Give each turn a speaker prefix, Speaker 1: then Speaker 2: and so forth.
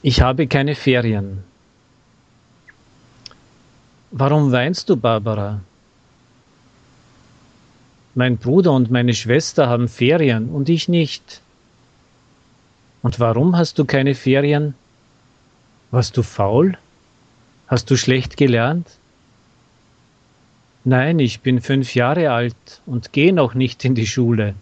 Speaker 1: Ich habe keine Ferien. Warum weinst du, Barbara? Mein Bruder und meine Schwester haben Ferien und ich nicht. Und warum hast du keine Ferien? Warst du faul? Hast du schlecht gelernt? Nein, ich bin fünf Jahre alt und gehe noch nicht in die Schule.